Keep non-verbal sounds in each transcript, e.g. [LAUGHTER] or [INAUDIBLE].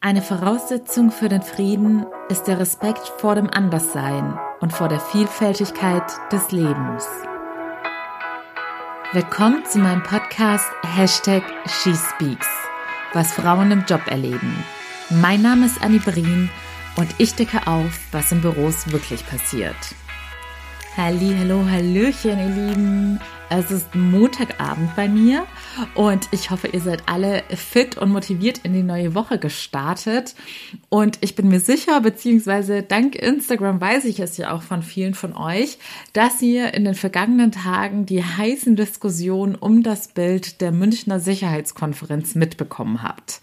Eine Voraussetzung für den Frieden ist der Respekt vor dem Anderssein und vor der Vielfältigkeit des Lebens. Willkommen zu meinem Podcast Hashtag SheSpeaks, was Frauen im Job erleben. Mein Name ist Annie Brien und ich decke auf, was in Büros wirklich passiert. Halli, hallo, hallöchen, ihr Lieben. Es ist Montagabend bei mir und ich hoffe, ihr seid alle fit und motiviert in die neue Woche gestartet. Und ich bin mir sicher, beziehungsweise dank Instagram weiß ich es ja auch von vielen von euch, dass ihr in den vergangenen Tagen die heißen Diskussionen um das Bild der Münchner Sicherheitskonferenz mitbekommen habt.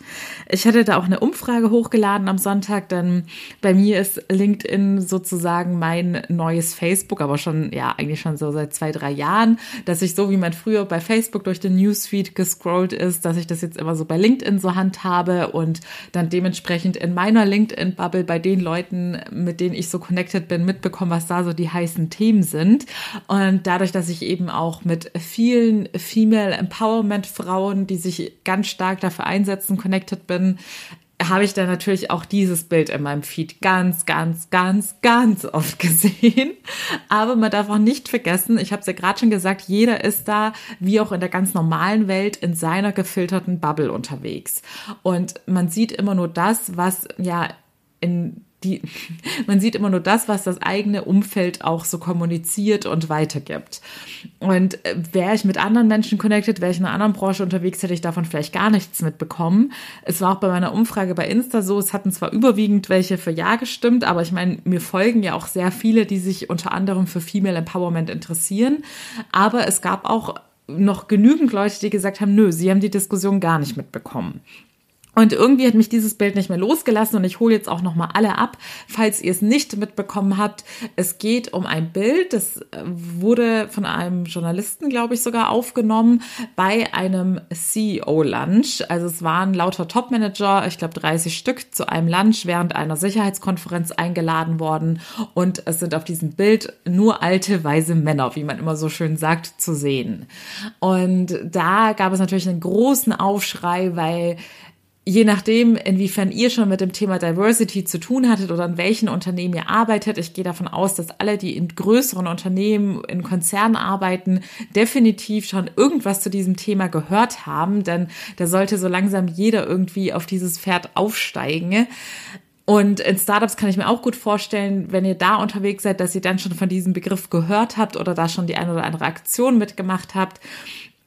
Ich hatte da auch eine Umfrage hochgeladen am Sonntag, denn bei mir ist LinkedIn sozusagen mein neues Facebook, aber schon, ja, eigentlich schon so seit zwei, drei Jahren. Das dass ich so wie man früher bei Facebook durch den Newsfeed gescrollt ist, dass ich das jetzt immer so bei LinkedIn so handhabe und dann dementsprechend in meiner LinkedIn-Bubble bei den Leuten, mit denen ich so connected bin, mitbekomme, was da so die heißen Themen sind. Und dadurch, dass ich eben auch mit vielen Female Empowerment Frauen, die sich ganz stark dafür einsetzen, connected bin, habe ich dann natürlich auch dieses Bild in meinem Feed ganz, ganz, ganz, ganz oft [LAUGHS] gesehen. Aber man darf auch nicht vergessen, ich habe es ja gerade schon gesagt, jeder ist da, wie auch in der ganz normalen Welt, in seiner gefilterten Bubble unterwegs. Und man sieht immer nur das, was ja in die, [LAUGHS] man sieht immer nur das, was das eigene Umfeld auch so kommuniziert und weitergibt. Und äh, wäre ich mit anderen Menschen connected, wäre ich in einer anderen Branche unterwegs, hätte ich davon vielleicht gar nichts mitbekommen. Es war auch bei meiner Umfrage bei Insta so, es hatten zwar überwiegend welche für Ja gestimmt, aber ich meine, mir folgen ja auch sehr viele, die sich unter anderem für Female Empowerment interessieren. Aber es gab auch noch genügend Leute, die gesagt haben, nö, sie haben die Diskussion gar nicht mitbekommen. Und irgendwie hat mich dieses Bild nicht mehr losgelassen und ich hole jetzt auch noch mal alle ab, falls ihr es nicht mitbekommen habt. Es geht um ein Bild, das äh, wurde von einem Journalisten, glaube ich, sogar aufgenommen bei einem CEO-Lunch. Also es waren lauter Top-Manager, ich glaube 30 Stück, zu einem Lunch während einer Sicherheitskonferenz eingeladen worden und es sind auf diesem Bild nur alte, weise Männer, wie man immer so schön sagt, zu sehen. Und da gab es natürlich einen großen Aufschrei, weil je nachdem, inwiefern ihr schon mit dem Thema Diversity zu tun hattet oder in welchen Unternehmen ihr arbeitet, ich gehe davon aus, dass alle, die in größeren Unternehmen, in Konzernen arbeiten, definitiv schon irgendwas zu diesem Thema gehört haben, denn da sollte so langsam jeder irgendwie auf dieses Pferd aufsteigen. Und in Startups kann ich mir auch gut vorstellen, wenn ihr da unterwegs seid, dass ihr dann schon von diesem Begriff gehört habt oder da schon die eine oder andere Aktion mitgemacht habt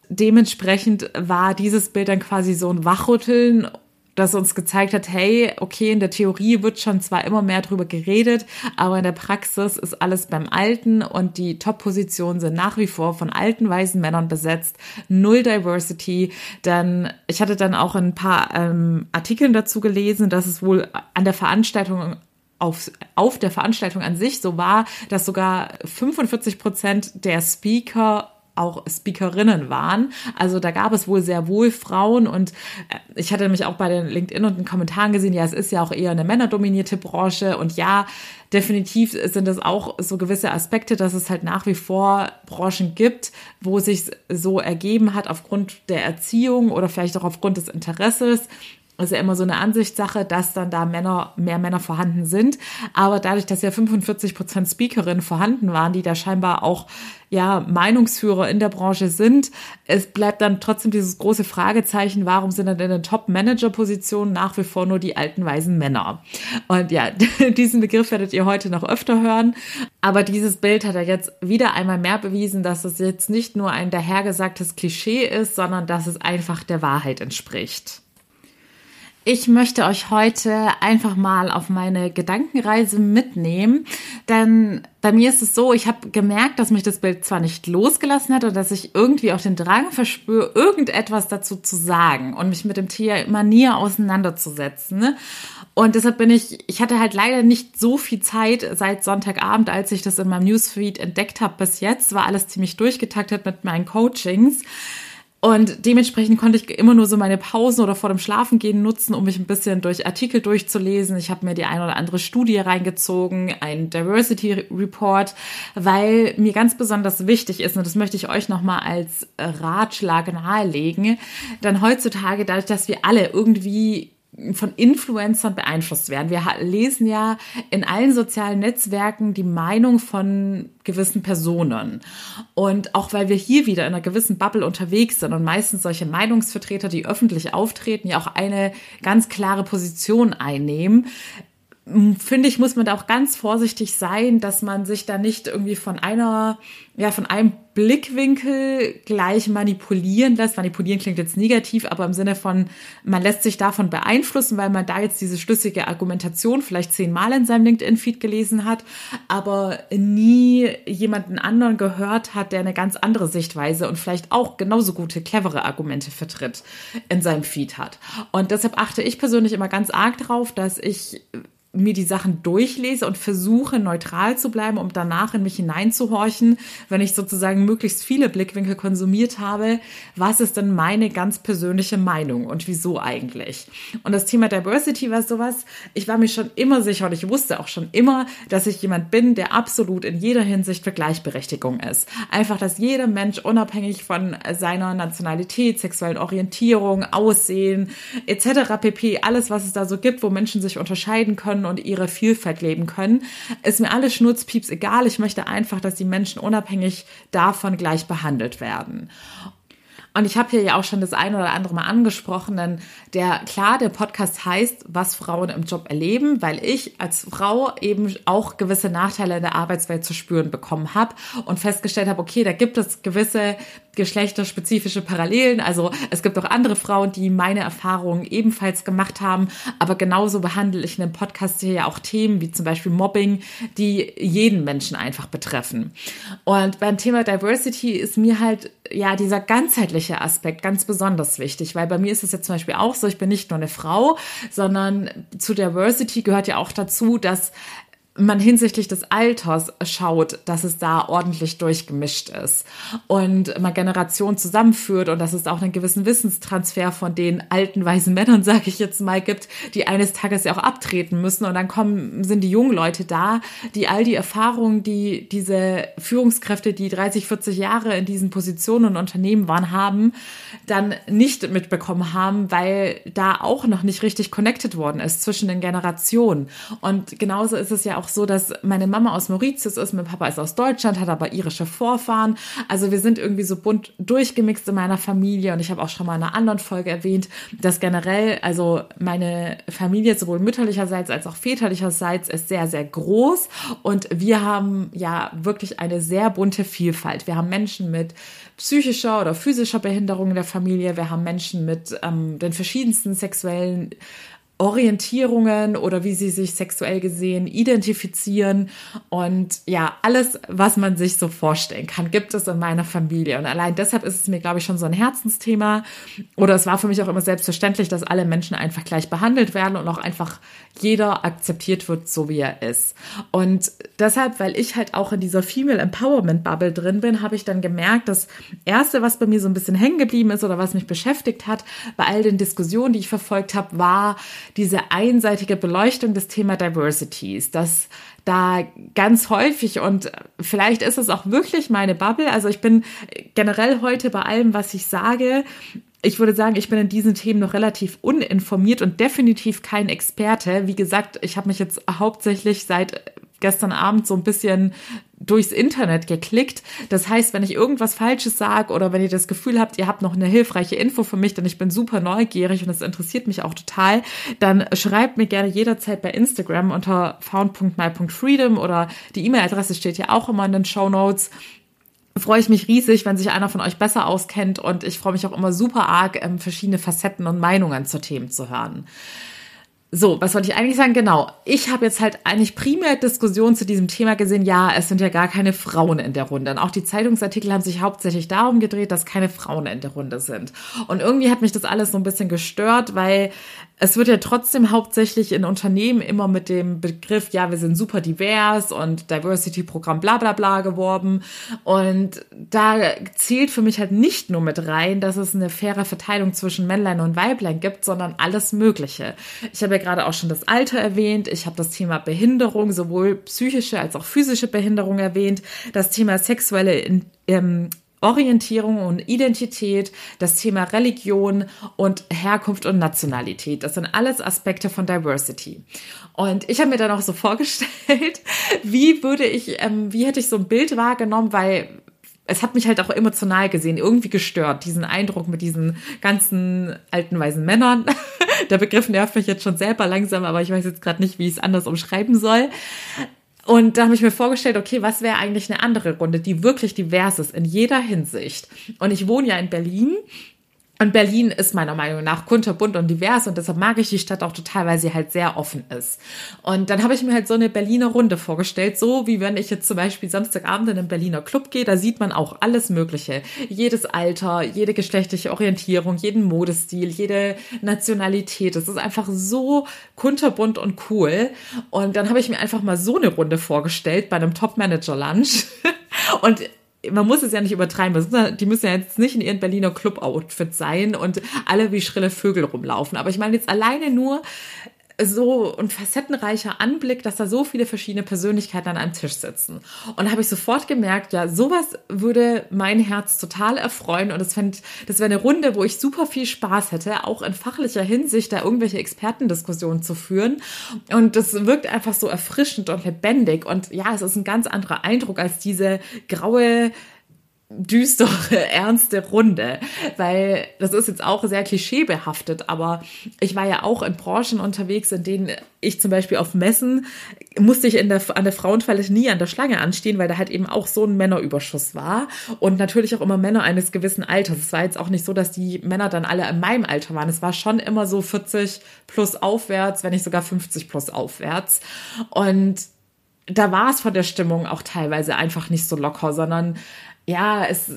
dementsprechend war dieses Bild dann quasi so ein Wachrütteln das uns gezeigt hat, hey, okay, in der Theorie wird schon zwar immer mehr drüber geredet, aber in der Praxis ist alles beim Alten und die Top-Positionen sind nach wie vor von alten weißen Männern besetzt, null Diversity. Dann, ich hatte dann auch ein paar ähm, Artikeln dazu gelesen, dass es wohl an der Veranstaltung auf, auf der Veranstaltung an sich so war, dass sogar 45 Prozent der Speaker auch Speakerinnen waren. Also da gab es wohl sehr wohl Frauen und äh, ich hatte nämlich auch bei den LinkedIn und den Kommentaren gesehen, ja, es ist ja auch eher eine männerdominierte Branche und ja, definitiv sind es auch so gewisse Aspekte, dass es halt nach wie vor Branchen gibt, wo sich so ergeben hat aufgrund der Erziehung oder vielleicht auch aufgrund des Interesses ist ja immer so eine Ansichtssache, dass dann da Männer, mehr Männer vorhanden sind. Aber dadurch, dass ja 45 Prozent Speakerinnen vorhanden waren, die da scheinbar auch, ja, Meinungsführer in der Branche sind, es bleibt dann trotzdem dieses große Fragezeichen, warum sind dann in den Top-Manager-Positionen nach wie vor nur die alten weisen Männer? Und ja, [LAUGHS] diesen Begriff werdet ihr heute noch öfter hören. Aber dieses Bild hat ja jetzt wieder einmal mehr bewiesen, dass es jetzt nicht nur ein dahergesagtes Klischee ist, sondern dass es einfach der Wahrheit entspricht. Ich möchte euch heute einfach mal auf meine Gedankenreise mitnehmen, denn bei mir ist es so, ich habe gemerkt, dass mich das Bild zwar nicht losgelassen hat oder dass ich irgendwie auch den Drang verspüre, irgendetwas dazu zu sagen und mich mit dem Thema nie auseinanderzusetzen. Ne? Und deshalb bin ich, ich hatte halt leider nicht so viel Zeit seit Sonntagabend, als ich das in meinem Newsfeed entdeckt habe bis jetzt, war alles ziemlich durchgetaktet mit meinen Coachings. Und dementsprechend konnte ich immer nur so meine Pausen oder vor dem Schlafengehen nutzen, um mich ein bisschen durch Artikel durchzulesen. Ich habe mir die eine oder andere Studie reingezogen, ein Diversity Report, weil mir ganz besonders wichtig ist, und das möchte ich euch nochmal als Ratschlag nahelegen, denn heutzutage, dadurch, dass wir alle irgendwie von Influencern beeinflusst werden. Wir lesen ja in allen sozialen Netzwerken die Meinung von gewissen Personen. Und auch weil wir hier wieder in einer gewissen Bubble unterwegs sind und meistens solche Meinungsvertreter, die öffentlich auftreten, ja auch eine ganz klare Position einnehmen, finde ich, muss man da auch ganz vorsichtig sein, dass man sich da nicht irgendwie von einer, ja, von einem Blickwinkel gleich manipulieren lässt. Manipulieren klingt jetzt negativ, aber im Sinne von, man lässt sich davon beeinflussen, weil man da jetzt diese schlüssige Argumentation vielleicht zehnmal in seinem LinkedIn-Feed gelesen hat, aber nie jemanden anderen gehört hat, der eine ganz andere Sichtweise und vielleicht auch genauso gute, clevere Argumente vertritt in seinem Feed hat. Und deshalb achte ich persönlich immer ganz arg drauf, dass ich mir die Sachen durchlese und versuche neutral zu bleiben, um danach in mich hineinzuhorchen, wenn ich sozusagen möglichst viele Blickwinkel konsumiert habe, was ist denn meine ganz persönliche Meinung und wieso eigentlich? Und das Thema Diversity war sowas, ich war mir schon immer sicher und ich wusste auch schon immer, dass ich jemand bin, der absolut in jeder Hinsicht für Gleichberechtigung ist. Einfach, dass jeder Mensch unabhängig von seiner Nationalität, sexuellen Orientierung, Aussehen etc. pp, alles was es da so gibt, wo Menschen sich unterscheiden können, können und ihre Vielfalt leben können. Ist mir alles Schnurzpieps egal. Ich möchte einfach, dass die Menschen unabhängig davon gleich behandelt werden. Und ich habe hier ja auch schon das eine oder andere Mal angesprochen, denn der, klar, der Podcast heißt, was Frauen im Job erleben, weil ich als Frau eben auch gewisse Nachteile in der Arbeitswelt zu spüren bekommen habe und festgestellt habe, okay, da gibt es gewisse geschlechterspezifische Parallelen. Also es gibt auch andere Frauen, die meine Erfahrungen ebenfalls gemacht haben. Aber genauso behandle ich in dem Podcast hier ja auch Themen wie zum Beispiel Mobbing, die jeden Menschen einfach betreffen. Und beim Thema Diversity ist mir halt ja dieser ganzheitliche Aspekt ganz besonders wichtig, weil bei mir ist es jetzt zum Beispiel auch so, ich bin nicht nur eine Frau, sondern zu Diversity gehört ja auch dazu, dass man hinsichtlich des Alters schaut, dass es da ordentlich durchgemischt ist und man Generationen zusammenführt und dass es auch einen gewissen Wissenstransfer von den alten weisen Männern, [LAUGHS] sage ich jetzt mal, gibt, die eines Tages ja auch abtreten müssen. Und dann kommen sind die jungen Leute da, die all die Erfahrungen, die diese Führungskräfte, die 30, 40 Jahre in diesen Positionen und Unternehmen waren, haben, dann nicht mitbekommen haben, weil da auch noch nicht richtig connected worden ist zwischen den Generationen. Und genauso ist es ja auch auch so, dass meine Mama aus Mauritius ist, mein Papa ist aus Deutschland, hat aber irische Vorfahren. Also wir sind irgendwie so bunt durchgemixt in meiner Familie und ich habe auch schon mal in einer anderen Folge erwähnt, dass generell, also meine Familie sowohl mütterlicherseits als auch väterlicherseits ist sehr, sehr groß und wir haben ja wirklich eine sehr bunte Vielfalt. Wir haben Menschen mit psychischer oder physischer Behinderung in der Familie, wir haben Menschen mit ähm, den verschiedensten sexuellen Orientierungen oder wie sie sich sexuell gesehen identifizieren. Und ja, alles, was man sich so vorstellen kann, gibt es in meiner Familie. Und allein deshalb ist es mir, glaube ich, schon so ein Herzensthema. Oder es war für mich auch immer selbstverständlich, dass alle Menschen einfach gleich behandelt werden und auch einfach jeder akzeptiert wird, so wie er ist. Und deshalb, weil ich halt auch in dieser Female Empowerment Bubble drin bin, habe ich dann gemerkt, das erste, was bei mir so ein bisschen hängen geblieben ist oder was mich beschäftigt hat, bei all den Diskussionen, die ich verfolgt habe, war diese einseitige Beleuchtung des Thema Diversities, dass da ganz häufig und vielleicht ist es auch wirklich meine Bubble. Also ich bin generell heute bei allem, was ich sage, ich würde sagen, ich bin in diesen Themen noch relativ uninformiert und definitiv kein Experte. Wie gesagt, ich habe mich jetzt hauptsächlich seit gestern Abend so ein bisschen durchs Internet geklickt. Das heißt, wenn ich irgendwas Falsches sage oder wenn ihr das Gefühl habt, ihr habt noch eine hilfreiche Info für mich, denn ich bin super neugierig und es interessiert mich auch total, dann schreibt mir gerne jederzeit bei Instagram unter found.my.freedom oder die E-Mail-Adresse steht ja auch immer in den Show Notes freue ich mich riesig, wenn sich einer von euch besser auskennt und ich freue mich auch immer super arg, ähm, verschiedene Facetten und Meinungen zu Themen zu hören. So, was wollte ich eigentlich sagen? Genau. Ich habe jetzt halt eigentlich primär Diskussionen zu diesem Thema gesehen. Ja, es sind ja gar keine Frauen in der Runde. Und auch die Zeitungsartikel haben sich hauptsächlich darum gedreht, dass keine Frauen in der Runde sind. Und irgendwie hat mich das alles so ein bisschen gestört, weil es wird ja trotzdem hauptsächlich in Unternehmen immer mit dem Begriff, ja, wir sind super divers und Diversity-Programm bla bla bla geworben. Und da zählt für mich halt nicht nur mit rein, dass es eine faire Verteilung zwischen Männlein und Weiblein gibt, sondern alles Mögliche. Ich habe ja gerade auch schon das Alter erwähnt, ich habe das Thema Behinderung, sowohl psychische als auch physische Behinderung erwähnt, das Thema sexuelle ähm, Orientierung und Identität, das Thema Religion und Herkunft und Nationalität. Das sind alles Aspekte von Diversity. Und ich habe mir dann auch so [LAUGHS] vorgestellt, wie würde ich, ähm, wie hätte ich so ein Bild wahrgenommen, weil es hat mich halt auch emotional gesehen, irgendwie gestört, diesen Eindruck mit diesen ganzen alten weisen Männern. [LAUGHS] Der Begriff nervt mich jetzt schon selber langsam, aber ich weiß jetzt gerade nicht, wie ich es anders umschreiben soll. Und da habe ich mir vorgestellt, okay, was wäre eigentlich eine andere Runde, die wirklich divers ist in jeder Hinsicht. Und ich wohne ja in Berlin und Berlin ist meiner Meinung nach kunterbunt und divers und deshalb mag ich die Stadt auch total, weil sie halt sehr offen ist. Und dann habe ich mir halt so eine Berliner Runde vorgestellt, so wie wenn ich jetzt zum Beispiel Samstagabend in einen Berliner Club gehe, da sieht man auch alles Mögliche. Jedes Alter, jede geschlechtliche Orientierung, jeden Modestil, jede Nationalität. Es ist einfach so kunterbunt und cool. Und dann habe ich mir einfach mal so eine Runde vorgestellt bei einem Top-Manager-Lunch. [LAUGHS] Und man muss es ja nicht übertreiben. Die müssen ja jetzt nicht in ihren Berliner Club-Outfit sein und alle wie schrille Vögel rumlaufen. Aber ich meine jetzt alleine nur so ein facettenreicher Anblick, dass da so viele verschiedene Persönlichkeiten an einem Tisch sitzen. Und da habe ich sofort gemerkt, ja, sowas würde mein Herz total erfreuen und das fände, das wäre eine Runde, wo ich super viel Spaß hätte, auch in fachlicher Hinsicht da irgendwelche Expertendiskussionen zu führen. Und das wirkt einfach so erfrischend und lebendig. Und ja, es ist ein ganz anderer Eindruck als diese graue düstere, [LAUGHS] ernste Runde, weil das ist jetzt auch sehr klischeebehaftet, aber ich war ja auch in Branchen unterwegs, in denen ich zum Beispiel auf Messen musste ich in der, an der Frauentoilette nie an der Schlange anstehen, weil da halt eben auch so ein Männerüberschuss war und natürlich auch immer Männer eines gewissen Alters. Es war jetzt auch nicht so, dass die Männer dann alle in meinem Alter waren. Es war schon immer so 40 plus aufwärts, wenn nicht sogar 50 plus aufwärts und da war es von der Stimmung auch teilweise einfach nicht so locker, sondern ja, es,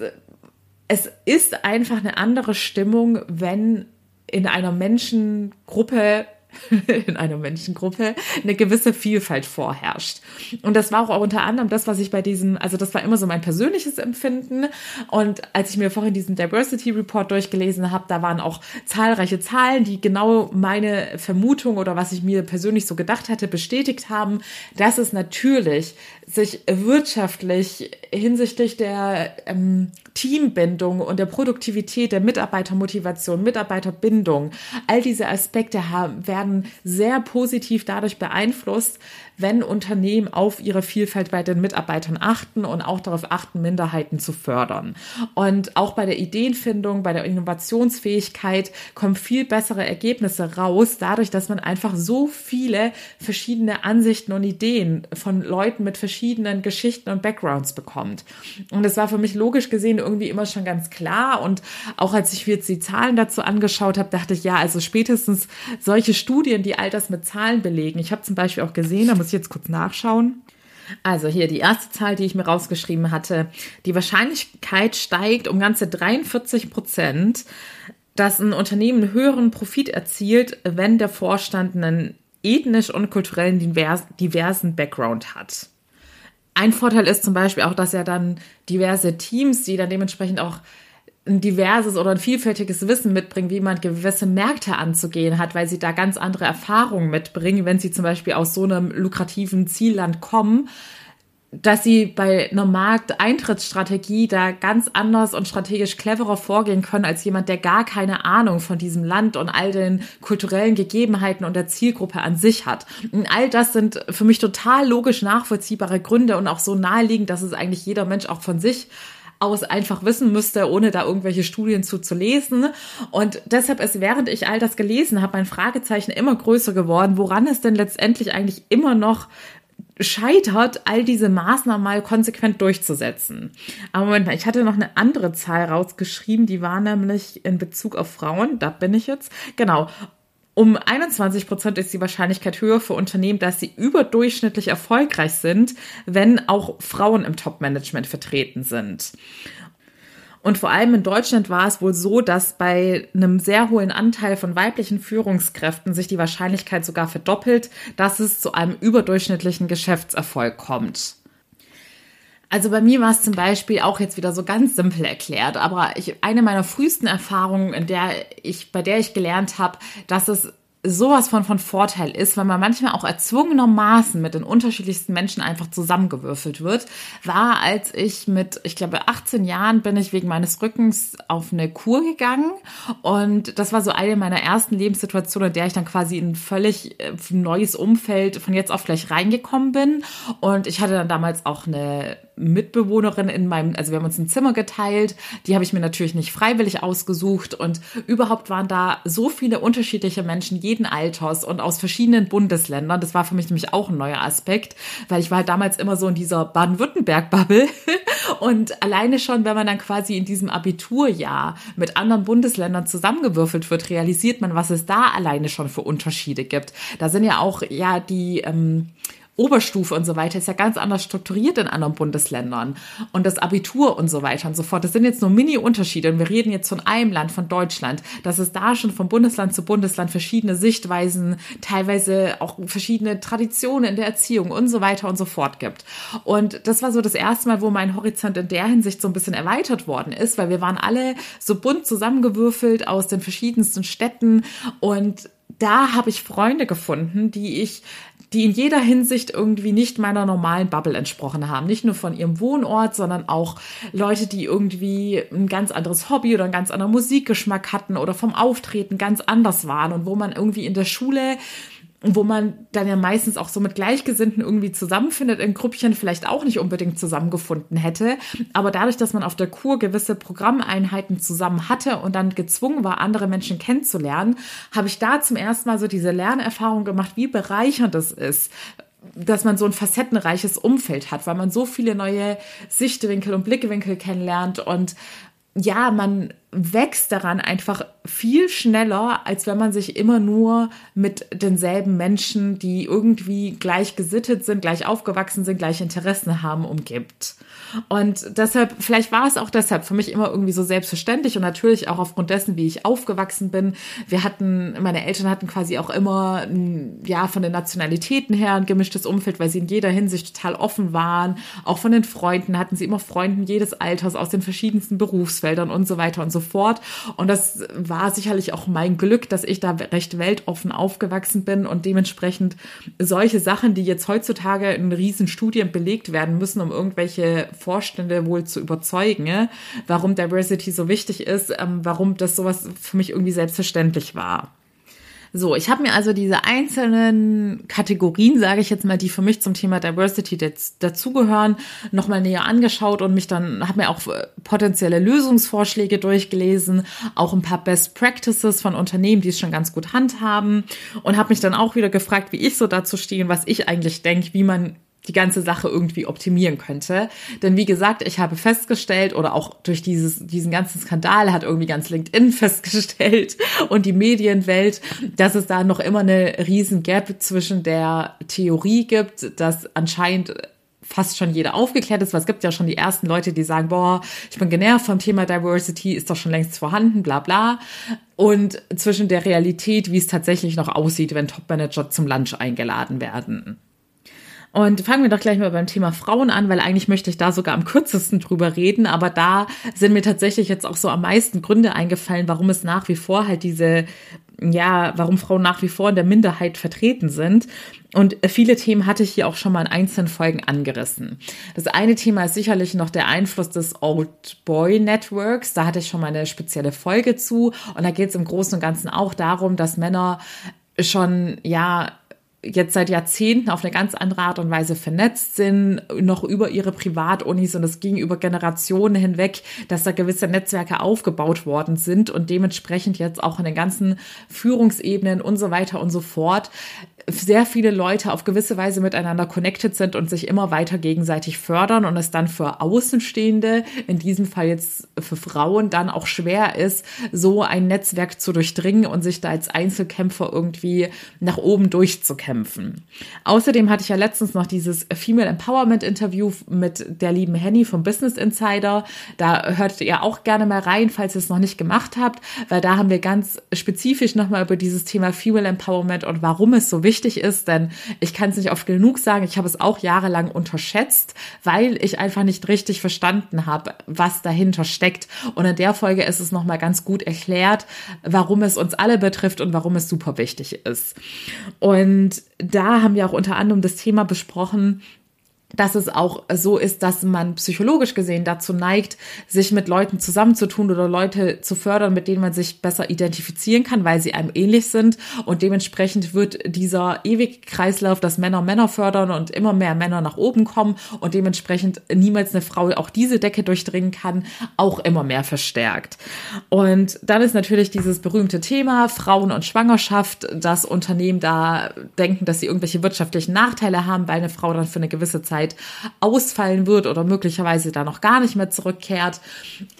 es ist einfach eine andere Stimmung, wenn in einer Menschengruppe [LAUGHS] in einer Menschengruppe eine gewisse Vielfalt vorherrscht. Und das war auch unter anderem das, was ich bei diesem, also das war immer so mein persönliches Empfinden. Und als ich mir vorhin diesen Diversity Report durchgelesen habe, da waren auch zahlreiche Zahlen, die genau meine Vermutung oder was ich mir persönlich so gedacht hatte, bestätigt haben, dass es natürlich sich wirtschaftlich hinsichtlich der ähm, Teambindung und der Produktivität, der Mitarbeitermotivation, Mitarbeiterbindung, all diese Aspekte haben, werden sehr positiv dadurch beeinflusst, wenn Unternehmen auf ihre Vielfalt bei den Mitarbeitern achten und auch darauf achten, Minderheiten zu fördern. Und auch bei der Ideenfindung, bei der Innovationsfähigkeit kommen viel bessere Ergebnisse raus, dadurch, dass man einfach so viele verschiedene Ansichten und Ideen von Leuten mit verschiedenen Geschichten und Backgrounds bekommt. Und das war für mich logisch gesehen irgendwie immer schon ganz klar. Und auch als ich mir jetzt die Zahlen dazu angeschaut habe, dachte ich, ja, also spätestens solche Studien, die all das mit Zahlen belegen. Ich habe zum Beispiel auch gesehen, da muss jetzt kurz nachschauen. Also hier die erste Zahl, die ich mir rausgeschrieben hatte. Die Wahrscheinlichkeit steigt um ganze 43 Prozent, dass ein Unternehmen höheren Profit erzielt, wenn der Vorstand einen ethnisch und kulturellen diversen Background hat. Ein Vorteil ist zum Beispiel auch, dass er dann diverse Teams, die dann dementsprechend auch ein diverses oder ein vielfältiges Wissen mitbringen, wie man gewisse Märkte anzugehen hat, weil sie da ganz andere Erfahrungen mitbringen, wenn sie zum Beispiel aus so einem lukrativen Zielland kommen, dass sie bei einer Markteintrittsstrategie da ganz anders und strategisch cleverer vorgehen können als jemand, der gar keine Ahnung von diesem Land und all den kulturellen Gegebenheiten und der Zielgruppe an sich hat. Und all das sind für mich total logisch nachvollziehbare Gründe und auch so naheliegend, dass es eigentlich jeder Mensch auch von sich aus einfach wissen müsste, ohne da irgendwelche Studien zu, zu lesen. Und deshalb ist, während ich all das gelesen habe, mein Fragezeichen immer größer geworden, woran es denn letztendlich eigentlich immer noch scheitert, all diese Maßnahmen mal konsequent durchzusetzen. Aber Moment mal, ich hatte noch eine andere Zahl rausgeschrieben, die war nämlich in Bezug auf Frauen, da bin ich jetzt, genau. Um 21 Prozent ist die Wahrscheinlichkeit höher für Unternehmen, dass sie überdurchschnittlich erfolgreich sind, wenn auch Frauen im Top-Management vertreten sind. Und vor allem in Deutschland war es wohl so, dass bei einem sehr hohen Anteil von weiblichen Führungskräften sich die Wahrscheinlichkeit sogar verdoppelt, dass es zu einem überdurchschnittlichen Geschäftserfolg kommt. Also bei mir war es zum Beispiel auch jetzt wieder so ganz simpel erklärt, aber ich, eine meiner frühesten Erfahrungen, in der ich, bei der ich gelernt habe, dass es sowas von von Vorteil ist, weil man manchmal auch erzwungenermaßen mit den unterschiedlichsten Menschen einfach zusammengewürfelt wird, war, als ich mit, ich glaube, 18 Jahren bin ich wegen meines Rückens auf eine Kur gegangen. Und das war so eine meiner ersten Lebenssituationen, in der ich dann quasi in ein völlig äh, neues Umfeld von jetzt auf gleich reingekommen bin. Und ich hatte dann damals auch eine Mitbewohnerin in meinem, also wir haben uns ein Zimmer geteilt, die habe ich mir natürlich nicht freiwillig ausgesucht. Und überhaupt waren da so viele unterschiedliche Menschen jeden Alters und aus verschiedenen Bundesländern. Das war für mich nämlich auch ein neuer Aspekt, weil ich war halt damals immer so in dieser Baden-Württemberg-Bubble [LAUGHS] und alleine schon, wenn man dann quasi in diesem Abiturjahr mit anderen Bundesländern zusammengewürfelt wird, realisiert man, was es da alleine schon für Unterschiede gibt. Da sind ja auch ja die ähm, Oberstufe und so weiter ist ja ganz anders strukturiert in anderen Bundesländern. Und das Abitur und so weiter und so fort. Das sind jetzt nur Mini-Unterschiede. Und wir reden jetzt von einem Land, von Deutschland, dass es da schon von Bundesland zu Bundesland verschiedene Sichtweisen, teilweise auch verschiedene Traditionen in der Erziehung und so weiter und so fort gibt. Und das war so das erste Mal, wo mein Horizont in der Hinsicht so ein bisschen erweitert worden ist, weil wir waren alle so bunt zusammengewürfelt aus den verschiedensten Städten und da habe ich Freunde gefunden, die ich die in jeder Hinsicht irgendwie nicht meiner normalen Bubble entsprochen haben. Nicht nur von ihrem Wohnort, sondern auch Leute, die irgendwie ein ganz anderes Hobby oder einen ganz anderen Musikgeschmack hatten oder vom Auftreten ganz anders waren und wo man irgendwie in der Schule wo man dann ja meistens auch so mit Gleichgesinnten irgendwie zusammenfindet, in Grüppchen vielleicht auch nicht unbedingt zusammengefunden hätte. Aber dadurch, dass man auf der Kur gewisse Programmeinheiten zusammen hatte und dann gezwungen war, andere Menschen kennenzulernen, habe ich da zum ersten Mal so diese Lernerfahrung gemacht, wie bereichernd es ist, dass man so ein facettenreiches Umfeld hat, weil man so viele neue Sichtwinkel und Blickwinkel kennenlernt und ja, man wächst daran einfach viel schneller, als wenn man sich immer nur mit denselben Menschen, die irgendwie gleich gesittet sind, gleich aufgewachsen sind, gleich Interessen haben, umgibt. Und deshalb, vielleicht war es auch deshalb für mich immer irgendwie so selbstverständlich und natürlich auch aufgrund dessen, wie ich aufgewachsen bin. Wir hatten, meine Eltern hatten quasi auch immer, ja, von den Nationalitäten her ein gemischtes Umfeld, weil sie in jeder Hinsicht total offen waren. Auch von den Freunden hatten sie immer Freunden jedes Alters aus den verschiedensten Berufsfeldern und so weiter und so fort. Und das war sicherlich auch mein Glück, dass ich da recht weltoffen aufgewachsen bin und dementsprechend solche Sachen, die jetzt heutzutage in riesen Studien belegt werden müssen, um irgendwelche Vorstände wohl zu überzeugen, warum Diversity so wichtig ist, ähm, warum das sowas für mich irgendwie selbstverständlich war. So, ich habe mir also diese einzelnen Kategorien, sage ich jetzt mal, die für mich zum Thema Diversity dazugehören, nochmal näher angeschaut und mich dann, habe mir auch äh, potenzielle Lösungsvorschläge durchgelesen, auch ein paar Best Practices von Unternehmen, die es schon ganz gut handhaben und habe mich dann auch wieder gefragt, wie ich so dazu stehe und was ich eigentlich denke, wie man die ganze Sache irgendwie optimieren könnte. Denn wie gesagt, ich habe festgestellt oder auch durch dieses, diesen ganzen Skandal hat irgendwie ganz LinkedIn [LAUGHS] festgestellt und die Medienwelt, dass es da noch immer eine riesen Gap zwischen der Theorie gibt, dass anscheinend fast schon jeder aufgeklärt ist, weil es gibt ja schon die ersten Leute, die sagen, boah, ich bin genervt vom Thema Diversity, ist doch schon längst vorhanden, bla bla. Und zwischen der Realität, wie es tatsächlich noch aussieht, wenn Topmanager zum Lunch eingeladen werden. Und fangen wir doch gleich mal beim Thema Frauen an, weil eigentlich möchte ich da sogar am kürzesten drüber reden. Aber da sind mir tatsächlich jetzt auch so am meisten Gründe eingefallen, warum es nach wie vor halt diese, ja, warum Frauen nach wie vor in der Minderheit vertreten sind. Und viele Themen hatte ich hier auch schon mal in einzelnen Folgen angerissen. Das eine Thema ist sicherlich noch der Einfluss des Old Boy Networks. Da hatte ich schon mal eine spezielle Folge zu. Und da geht es im Großen und Ganzen auch darum, dass Männer schon, ja, jetzt seit Jahrzehnten auf eine ganz andere Art und Weise vernetzt sind, noch über ihre Privatunis und es ging über Generationen hinweg, dass da gewisse Netzwerke aufgebaut worden sind und dementsprechend jetzt auch in den ganzen Führungsebenen und so weiter und so fort sehr viele Leute auf gewisse Weise miteinander connected sind und sich immer weiter gegenseitig fördern und es dann für Außenstehende, in diesem Fall jetzt für Frauen, dann auch schwer ist, so ein Netzwerk zu durchdringen und sich da als Einzelkämpfer irgendwie nach oben durchzukämpfen. Außerdem hatte ich ja letztens noch dieses Female Empowerment Interview mit der lieben Henny vom Business Insider. Da hörtet ihr auch gerne mal rein, falls ihr es noch nicht gemacht habt, weil da haben wir ganz spezifisch nochmal über dieses Thema Female Empowerment und warum es so wichtig ist, denn ich kann es nicht oft genug sagen, ich habe es auch jahrelang unterschätzt, weil ich einfach nicht richtig verstanden habe, was dahinter steckt. Und in der Folge ist es nochmal ganz gut erklärt, warum es uns alle betrifft und warum es super wichtig ist. Und da haben wir auch unter anderem das Thema besprochen, dass es auch so ist, dass man psychologisch gesehen dazu neigt, sich mit Leuten zusammenzutun oder Leute zu fördern, mit denen man sich besser identifizieren kann, weil sie einem ähnlich sind. Und dementsprechend wird dieser ewige Kreislauf, dass Männer Männer fördern und immer mehr Männer nach oben kommen und dementsprechend niemals eine Frau auch diese Decke durchdringen kann, auch immer mehr verstärkt. Und dann ist natürlich dieses berühmte Thema Frauen und Schwangerschaft, dass Unternehmen da denken, dass sie irgendwelche wirtschaftlichen Nachteile haben, weil eine Frau dann für eine gewisse Zeit Zeit ausfallen wird oder möglicherweise da noch gar nicht mehr zurückkehrt.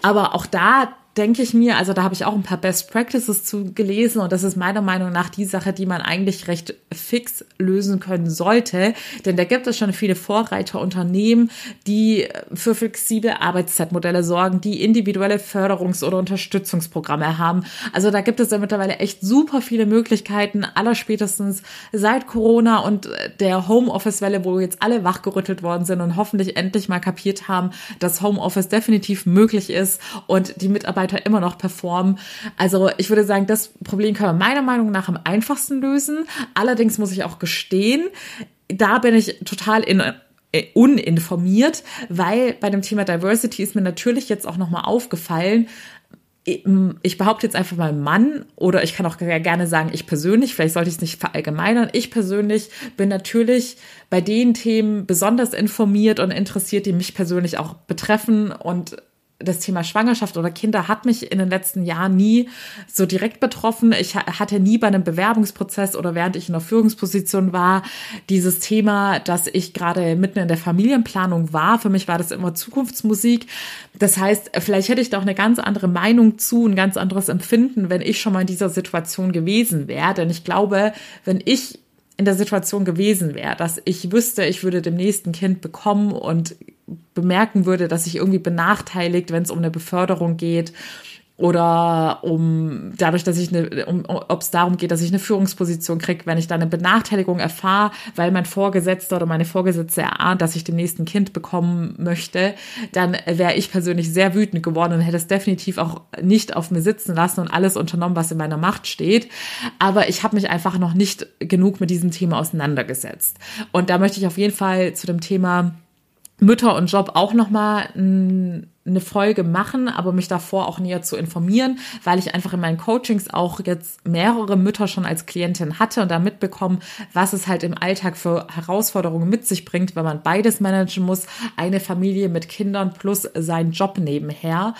Aber auch da denke ich mir, also da habe ich auch ein paar Best Practices zu gelesen und das ist meiner Meinung nach die Sache, die man eigentlich recht fix lösen können sollte, denn da gibt es schon viele Vorreiterunternehmen, die für flexible Arbeitszeitmodelle sorgen, die individuelle Förderungs- oder Unterstützungsprogramme haben. Also da gibt es ja mittlerweile echt super viele Möglichkeiten, allerspätestens seit Corona und der Homeoffice-Welle, wo jetzt alle wachgerüttelt worden sind und hoffentlich endlich mal kapiert haben, dass Homeoffice definitiv möglich ist und die Mitarbeiter Mitarbeiter immer noch performen. Also ich würde sagen, das Problem kann man meiner Meinung nach am einfachsten lösen. Allerdings muss ich auch gestehen, da bin ich total in äh, uninformiert, weil bei dem Thema Diversity ist mir natürlich jetzt auch nochmal aufgefallen, ich behaupte jetzt einfach mal Mann oder ich kann auch gerne sagen, ich persönlich, vielleicht sollte ich es nicht verallgemeinern, ich persönlich bin natürlich bei den Themen besonders informiert und interessiert, die mich persönlich auch betreffen und das Thema Schwangerschaft oder Kinder hat mich in den letzten Jahren nie so direkt betroffen. Ich hatte nie bei einem Bewerbungsprozess oder während ich in der Führungsposition war, dieses Thema, dass ich gerade mitten in der Familienplanung war. Für mich war das immer Zukunftsmusik. Das heißt, vielleicht hätte ich da auch eine ganz andere Meinung zu, ein ganz anderes Empfinden, wenn ich schon mal in dieser Situation gewesen wäre. Denn ich glaube, wenn ich in der Situation gewesen wäre, dass ich wüsste, ich würde dem nächsten Kind bekommen und bemerken würde, dass ich irgendwie benachteiligt, wenn es um eine Beförderung geht oder um dadurch, dass ich eine, um, ob es darum geht, dass ich eine Führungsposition kriege, wenn ich da eine Benachteiligung erfahre, weil mein Vorgesetzter oder meine Vorgesetzte erahnt, dass ich dem nächsten Kind bekommen möchte, dann wäre ich persönlich sehr wütend geworden und hätte es definitiv auch nicht auf mir sitzen lassen und alles unternommen, was in meiner Macht steht. Aber ich habe mich einfach noch nicht genug mit diesem Thema auseinandergesetzt. Und da möchte ich auf jeden Fall zu dem Thema Mütter und Job auch nochmal eine Folge machen, aber mich davor auch näher zu informieren, weil ich einfach in meinen Coachings auch jetzt mehrere Mütter schon als Klientin hatte und da mitbekommen, was es halt im Alltag für Herausforderungen mit sich bringt, wenn man beides managen muss, eine Familie mit Kindern plus seinen Job nebenher.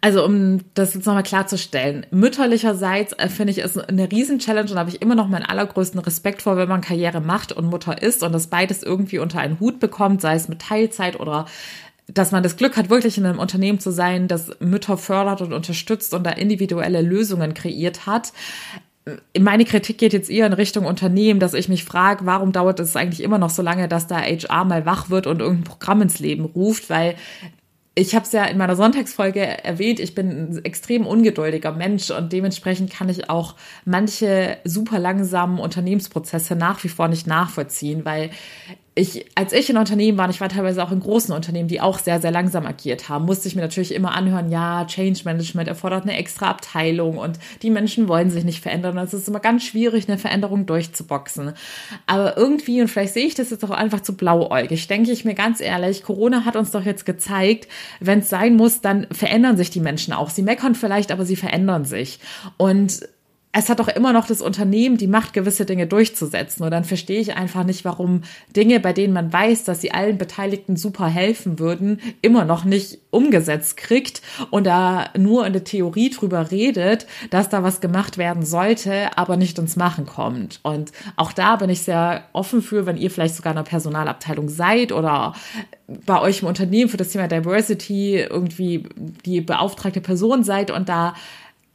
Also um das jetzt nochmal klarzustellen, mütterlicherseits äh, finde ich es eine Riesen-Challenge und habe ich immer noch meinen allergrößten Respekt vor, wenn man Karriere macht und Mutter ist und das beides irgendwie unter einen Hut bekommt, sei es mit Teilzeit oder dass man das Glück hat, wirklich in einem Unternehmen zu sein, das Mütter fördert und unterstützt und da individuelle Lösungen kreiert hat. Meine Kritik geht jetzt eher in Richtung Unternehmen, dass ich mich frage, warum dauert es eigentlich immer noch so lange, dass da HR mal wach wird und irgendein Programm ins Leben ruft, weil ich habe es ja in meiner Sonntagsfolge erwähnt, ich bin ein extrem ungeduldiger Mensch und dementsprechend kann ich auch manche super langsamen Unternehmensprozesse nach wie vor nicht nachvollziehen, weil ich, als ich in Unternehmen war, ich war teilweise auch in großen Unternehmen, die auch sehr, sehr langsam agiert haben, musste ich mir natürlich immer anhören, ja, Change Management erfordert eine extra Abteilung und die Menschen wollen sich nicht verändern. Es ist immer ganz schwierig, eine Veränderung durchzuboxen. Aber irgendwie, und vielleicht sehe ich das jetzt auch einfach zu blauäugig, denke ich mir ganz ehrlich, Corona hat uns doch jetzt gezeigt, wenn es sein muss, dann verändern sich die Menschen auch. Sie meckern vielleicht, aber sie verändern sich. Und es hat doch immer noch das Unternehmen die Macht, gewisse Dinge durchzusetzen. Und dann verstehe ich einfach nicht, warum Dinge, bei denen man weiß, dass sie allen Beteiligten super helfen würden, immer noch nicht umgesetzt kriegt und da nur in der Theorie drüber redet, dass da was gemacht werden sollte, aber nicht ins Machen kommt. Und auch da bin ich sehr offen für, wenn ihr vielleicht sogar in einer Personalabteilung seid oder bei euch im Unternehmen für das Thema Diversity irgendwie die beauftragte Person seid und da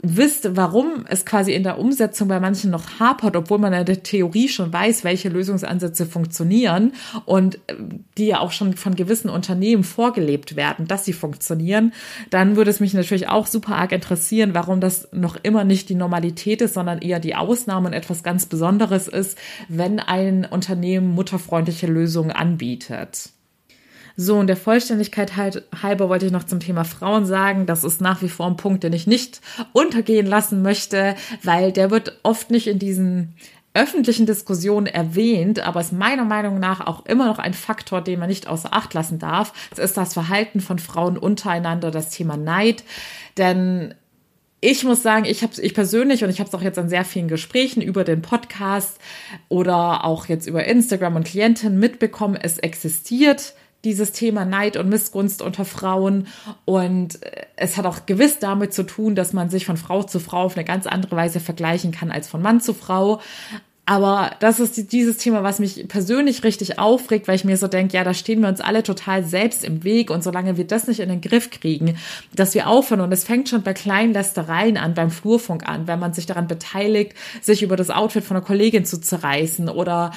wisst, warum es quasi in der Umsetzung bei manchen noch hapert, obwohl man in der Theorie schon weiß, welche Lösungsansätze funktionieren und äh, die ja auch schon von gewissen Unternehmen vorgelebt werden, dass sie funktionieren, dann würde es mich natürlich auch super arg interessieren, warum das noch immer nicht die Normalität ist, sondern eher die Ausnahme und etwas ganz Besonderes ist, wenn ein Unternehmen mutterfreundliche Lösungen anbietet. So, und der Vollständigkeit halt halber wollte ich noch zum Thema Frauen sagen, das ist nach wie vor ein Punkt, den ich nicht untergehen lassen möchte, weil der wird oft nicht in diesen öffentlichen Diskussionen erwähnt, aber ist meiner Meinung nach auch immer noch ein Faktor, den man nicht außer Acht lassen darf. Es ist das Verhalten von Frauen untereinander, das Thema Neid. Denn ich muss sagen, ich habe ich persönlich und ich habe es auch jetzt an sehr vielen Gesprächen über den Podcast oder auch jetzt über Instagram und Klientinnen mitbekommen, es existiert dieses Thema Neid und Missgunst unter Frauen. Und es hat auch gewiss damit zu tun, dass man sich von Frau zu Frau auf eine ganz andere Weise vergleichen kann als von Mann zu Frau. Aber das ist dieses Thema, was mich persönlich richtig aufregt, weil ich mir so denke, ja, da stehen wir uns alle total selbst im Weg und solange wir das nicht in den Griff kriegen, dass wir aufhören und es fängt schon bei kleinen Lästereien an, beim Flurfunk an, wenn man sich daran beteiligt, sich über das Outfit von einer Kollegin zu zerreißen oder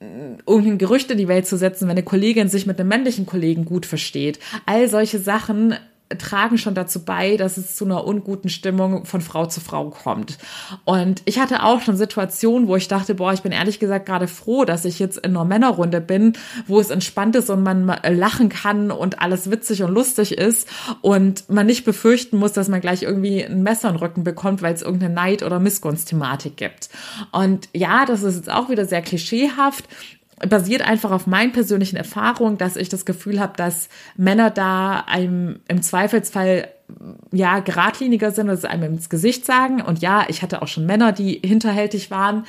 äh, irgendein Gerücht in die Welt zu setzen, wenn eine Kollegin sich mit einem männlichen Kollegen gut versteht. All solche Sachen tragen schon dazu bei, dass es zu einer unguten Stimmung von Frau zu Frau kommt. Und ich hatte auch schon Situationen, wo ich dachte, boah, ich bin ehrlich gesagt gerade froh, dass ich jetzt in einer Männerrunde bin, wo es entspannt ist und man lachen kann und alles witzig und lustig ist und man nicht befürchten muss, dass man gleich irgendwie ein Messer in den Rücken bekommt, weil es irgendeine Neid- oder Missgunstthematik gibt. Und ja, das ist jetzt auch wieder sehr klischeehaft, basiert einfach auf meinen persönlichen Erfahrungen, dass ich das Gefühl habe, dass Männer da einem im Zweifelsfall ja, geradliniger sind und es einem ins Gesicht sagen. Und ja, ich hatte auch schon Männer, die hinterhältig waren.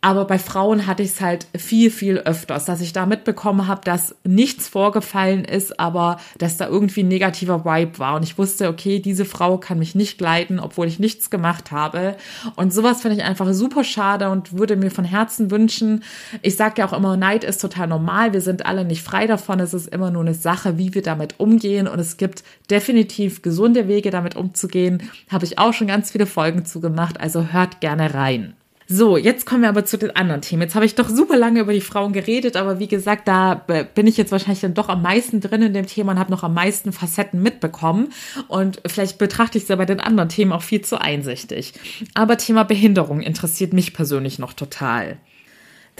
Aber bei Frauen hatte ich es halt viel, viel öfters, dass ich da mitbekommen habe, dass nichts vorgefallen ist, aber dass da irgendwie ein negativer Vibe war. Und ich wusste, okay, diese Frau kann mich nicht leiten, obwohl ich nichts gemacht habe. Und sowas finde ich einfach super schade und würde mir von Herzen wünschen. Ich sage ja auch immer, Neid ist total normal. Wir sind alle nicht frei davon. Es ist immer nur eine Sache, wie wir damit umgehen. Und es gibt definitiv gesunde gesunde Wege damit umzugehen. Habe ich auch schon ganz viele Folgen zugemacht, also hört gerne rein. So, jetzt kommen wir aber zu den anderen Themen. Jetzt habe ich doch super lange über die Frauen geredet, aber wie gesagt, da bin ich jetzt wahrscheinlich dann doch am meisten drin in dem Thema und habe noch am meisten Facetten mitbekommen. Und vielleicht betrachte ich es ja bei den anderen Themen auch viel zu einsichtig. Aber Thema Behinderung interessiert mich persönlich noch total.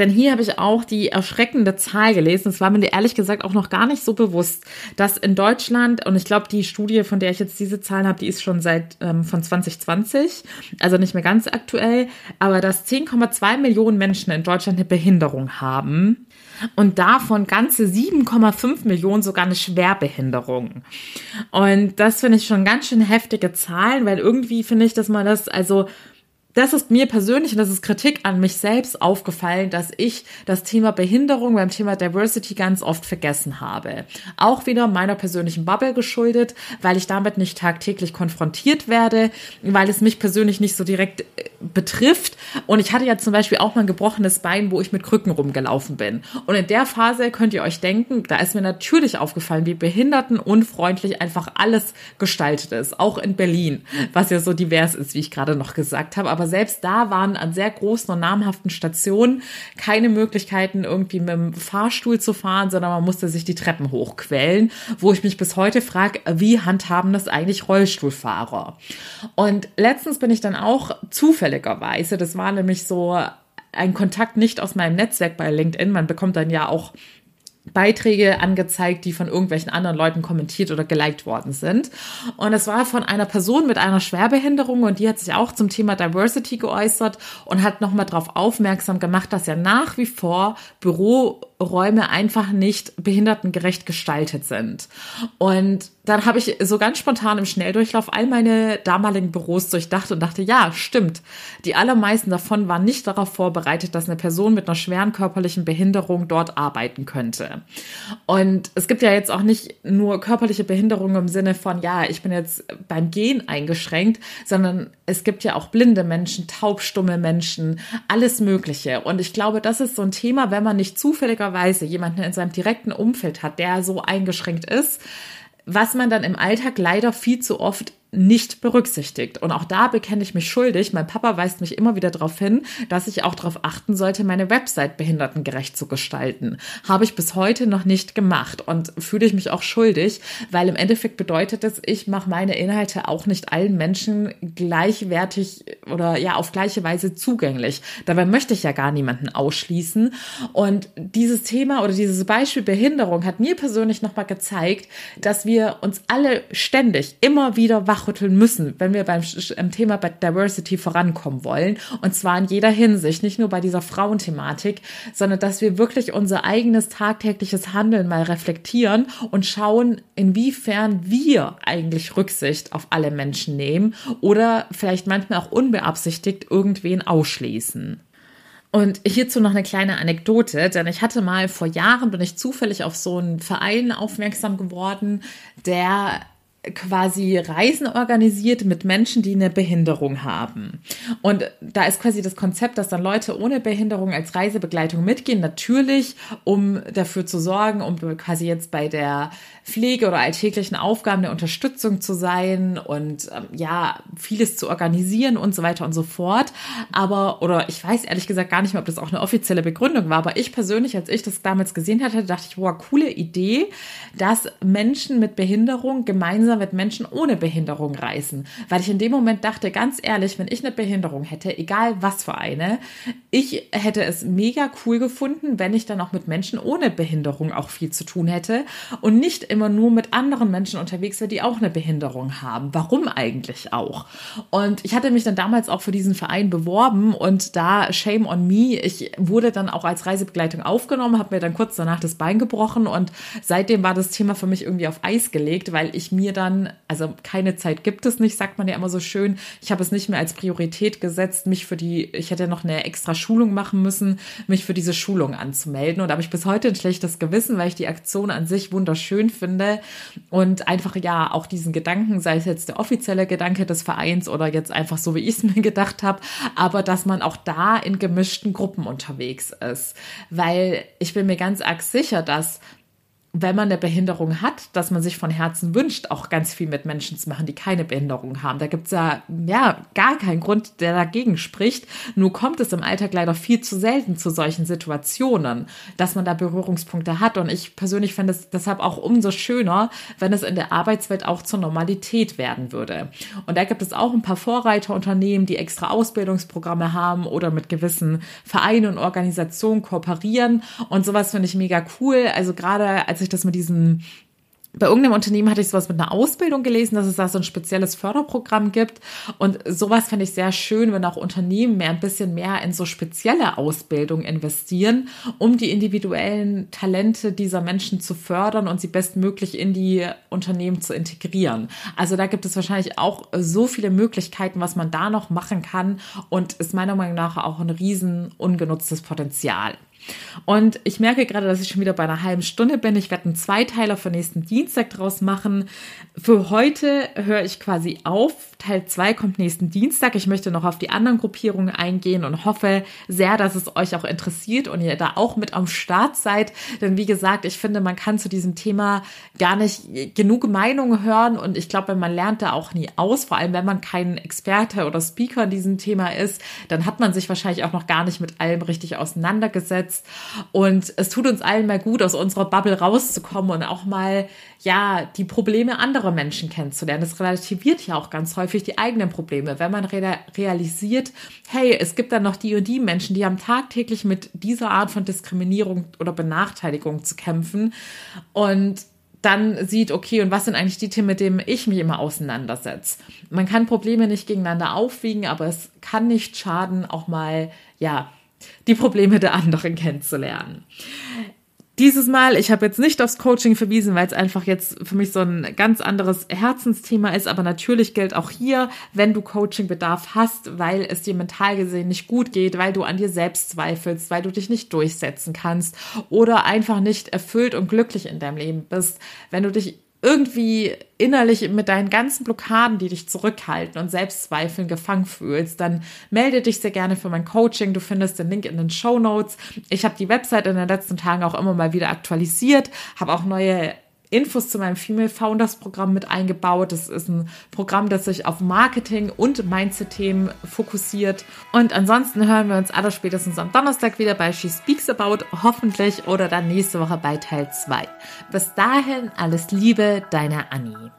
Denn hier habe ich auch die erschreckende Zahl gelesen. Es war mir ehrlich gesagt auch noch gar nicht so bewusst, dass in Deutschland, und ich glaube, die Studie, von der ich jetzt diese Zahlen habe, die ist schon seit ähm, von 2020, also nicht mehr ganz aktuell, aber dass 10,2 Millionen Menschen in Deutschland eine Behinderung haben und davon ganze 7,5 Millionen sogar eine Schwerbehinderung. Und das finde ich schon ganz schön heftige Zahlen, weil irgendwie finde ich, dass man das, also das ist mir persönlich und das ist Kritik an mich selbst aufgefallen, dass ich das Thema Behinderung beim Thema Diversity ganz oft vergessen habe. Auch wieder meiner persönlichen Bubble geschuldet, weil ich damit nicht tagtäglich konfrontiert werde, weil es mich persönlich nicht so direkt äh, betrifft. Und ich hatte ja zum Beispiel auch mal ein gebrochenes Bein, wo ich mit Krücken rumgelaufen bin. Und in der Phase könnt ihr euch denken, da ist mir natürlich aufgefallen, wie behindertenunfreundlich einfach alles gestaltet ist. Auch in Berlin, was ja so divers ist, wie ich gerade noch gesagt habe. Aber selbst da waren an sehr großen und namhaften Stationen keine Möglichkeiten, irgendwie mit dem Fahrstuhl zu fahren, sondern man musste sich die Treppen hochquellen, wo ich mich bis heute frage, wie handhaben das eigentlich Rollstuhlfahrer? Und letztens bin ich dann auch zufälligerweise, das war nämlich so ein Kontakt nicht aus meinem Netzwerk bei LinkedIn, man bekommt dann ja auch Beiträge angezeigt, die von irgendwelchen anderen Leuten kommentiert oder geliked worden sind. Und es war von einer Person mit einer Schwerbehinderung und die hat sich auch zum Thema Diversity geäußert und hat nochmal darauf aufmerksam gemacht, dass ja nach wie vor Büroräume einfach nicht behindertengerecht gestaltet sind. Und dann habe ich so ganz spontan im Schnelldurchlauf all meine damaligen Büros durchdacht und dachte, ja, stimmt. Die allermeisten davon waren nicht darauf vorbereitet, dass eine Person mit einer schweren körperlichen Behinderung dort arbeiten könnte. Und es gibt ja jetzt auch nicht nur körperliche Behinderung im Sinne von, ja, ich bin jetzt beim Gehen eingeschränkt, sondern es gibt ja auch blinde Menschen, taubstumme Menschen, alles Mögliche. Und ich glaube, das ist so ein Thema, wenn man nicht zufälligerweise jemanden in seinem direkten Umfeld hat, der so eingeschränkt ist, was man dann im Alltag leider viel zu oft nicht berücksichtigt. Und auch da bekenne ich mich schuldig. Mein Papa weist mich immer wieder darauf hin, dass ich auch darauf achten sollte, meine Website behindertengerecht zu gestalten. Habe ich bis heute noch nicht gemacht und fühle ich mich auch schuldig, weil im Endeffekt bedeutet es, ich mache meine Inhalte auch nicht allen Menschen gleichwertig oder ja auf gleiche Weise zugänglich. Dabei möchte ich ja gar niemanden ausschließen. Und dieses Thema oder dieses Beispiel Behinderung hat mir persönlich nochmal gezeigt, dass wir uns alle ständig immer wieder wach wachrütteln müssen, wenn wir beim Thema Diversity vorankommen wollen. Und zwar in jeder Hinsicht, nicht nur bei dieser Frauenthematik, sondern dass wir wirklich unser eigenes tagtägliches Handeln mal reflektieren und schauen, inwiefern wir eigentlich Rücksicht auf alle Menschen nehmen oder vielleicht manchmal auch unbeabsichtigt irgendwen ausschließen. Und hierzu noch eine kleine Anekdote, denn ich hatte mal vor Jahren, bin ich zufällig auf so einen Verein aufmerksam geworden, der quasi Reisen organisiert mit Menschen, die eine Behinderung haben. Und da ist quasi das Konzept, dass dann Leute ohne Behinderung als Reisebegleitung mitgehen, natürlich, um dafür zu sorgen, um quasi jetzt bei der Pflege oder alltäglichen Aufgaben der Unterstützung zu sein und ähm, ja, vieles zu organisieren und so weiter und so fort. Aber, oder ich weiß ehrlich gesagt gar nicht mehr, ob das auch eine offizielle Begründung war, aber ich persönlich, als ich das damals gesehen hatte, dachte ich, wow, coole Idee, dass Menschen mit Behinderung gemeinsam mit Menschen ohne Behinderung reisen. Weil ich in dem Moment dachte, ganz ehrlich, wenn ich eine Behinderung hätte, egal was für eine, ich hätte es mega cool gefunden, wenn ich dann auch mit Menschen ohne Behinderung auch viel zu tun hätte und nicht immer nur mit anderen Menschen unterwegs wäre, die auch eine Behinderung haben. Warum eigentlich auch? Und ich hatte mich dann damals auch für diesen Verein beworben und da shame on me, ich wurde dann auch als Reisebegleitung aufgenommen, habe mir dann kurz danach das Bein gebrochen und seitdem war das Thema für mich irgendwie auf Eis gelegt, weil ich mir dann, also keine Zeit gibt es nicht, sagt man ja immer so schön. Ich habe es nicht mehr als Priorität gesetzt, mich für die, ich hätte noch eine extra Schulung machen müssen, mich für diese Schulung anzumelden. Und da habe ich bis heute ein schlechtes Gewissen, weil ich die Aktion an sich wunderschön finde. Und einfach ja auch diesen Gedanken, sei es jetzt der offizielle Gedanke des Vereins oder jetzt einfach so, wie ich es [LAUGHS] mir gedacht habe, aber dass man auch da in gemischten Gruppen unterwegs ist, weil ich bin mir ganz arg sicher, dass wenn man eine Behinderung hat, dass man sich von Herzen wünscht, auch ganz viel mit Menschen zu machen, die keine Behinderung haben. Da gibt's ja, ja gar keinen Grund, der dagegen spricht. Nur kommt es im Alltag leider viel zu selten zu solchen Situationen, dass man da Berührungspunkte hat. Und ich persönlich fände es deshalb auch umso schöner, wenn es in der Arbeitswelt auch zur Normalität werden würde. Und da gibt es auch ein paar Vorreiterunternehmen, die extra Ausbildungsprogramme haben oder mit gewissen Vereinen und Organisationen kooperieren. Und sowas finde ich mega cool. Also gerade als als ich das mit diesem bei irgendeinem Unternehmen hatte ich sowas mit einer Ausbildung gelesen, dass es da so ein spezielles Förderprogramm gibt. Und sowas fände ich sehr schön, wenn auch Unternehmen mehr ein bisschen mehr in so spezielle Ausbildung investieren, um die individuellen Talente dieser Menschen zu fördern und sie bestmöglich in die Unternehmen zu integrieren. Also da gibt es wahrscheinlich auch so viele Möglichkeiten, was man da noch machen kann und ist meiner Meinung nach auch ein riesen ungenutztes Potenzial. Und ich merke gerade, dass ich schon wieder bei einer halben Stunde bin. Ich werde einen Zweiteiler für nächsten Dienstag draus machen. Für heute höre ich quasi auf. Teil 2 kommt nächsten Dienstag. Ich möchte noch auf die anderen Gruppierungen eingehen und hoffe sehr, dass es euch auch interessiert und ihr da auch mit am Start seid. Denn wie gesagt, ich finde, man kann zu diesem Thema gar nicht genug Meinungen hören und ich glaube, man lernt da auch nie aus. Vor allem, wenn man kein Experte oder Speaker in diesem Thema ist, dann hat man sich wahrscheinlich auch noch gar nicht mit allem richtig auseinandergesetzt jetzt. Und es tut uns allen mal gut, aus unserer Bubble rauszukommen und auch mal, ja, die Probleme anderer Menschen kennenzulernen. Das relativiert ja auch ganz häufig die eigenen Probleme. Wenn man realisiert, hey, es gibt dann noch die und die Menschen, die haben tagtäglich mit dieser Art von Diskriminierung oder Benachteiligung zu kämpfen und dann sieht, okay, und was sind eigentlich die Themen, mit denen ich mich immer auseinandersetze? Man kann Probleme nicht gegeneinander aufwiegen, aber es kann nicht schaden, auch mal, ja, die Probleme der anderen kennenzulernen. Dieses Mal, ich habe jetzt nicht aufs Coaching verwiesen, weil es einfach jetzt für mich so ein ganz anderes Herzensthema ist, aber natürlich gilt auch hier, wenn du Coachingbedarf hast, weil es dir mental gesehen nicht gut geht, weil du an dir selbst zweifelst, weil du dich nicht durchsetzen kannst oder einfach nicht erfüllt und glücklich in deinem Leben bist, wenn du dich irgendwie innerlich mit deinen ganzen Blockaden, die dich zurückhalten und Selbstzweifeln gefangen fühlst, dann melde dich sehr gerne für mein Coaching. Du findest den Link in den Show Notes. Ich habe die Website in den letzten Tagen auch immer mal wieder aktualisiert, habe auch neue Infos zu meinem Female Founders Programm mit eingebaut. Das ist ein Programm, das sich auf Marketing und Mindset-Themen fokussiert. Und ansonsten hören wir uns alle spätestens am Donnerstag wieder bei She Speaks About, hoffentlich, oder dann nächste Woche bei Teil 2. Bis dahin alles Liebe, deine Annie.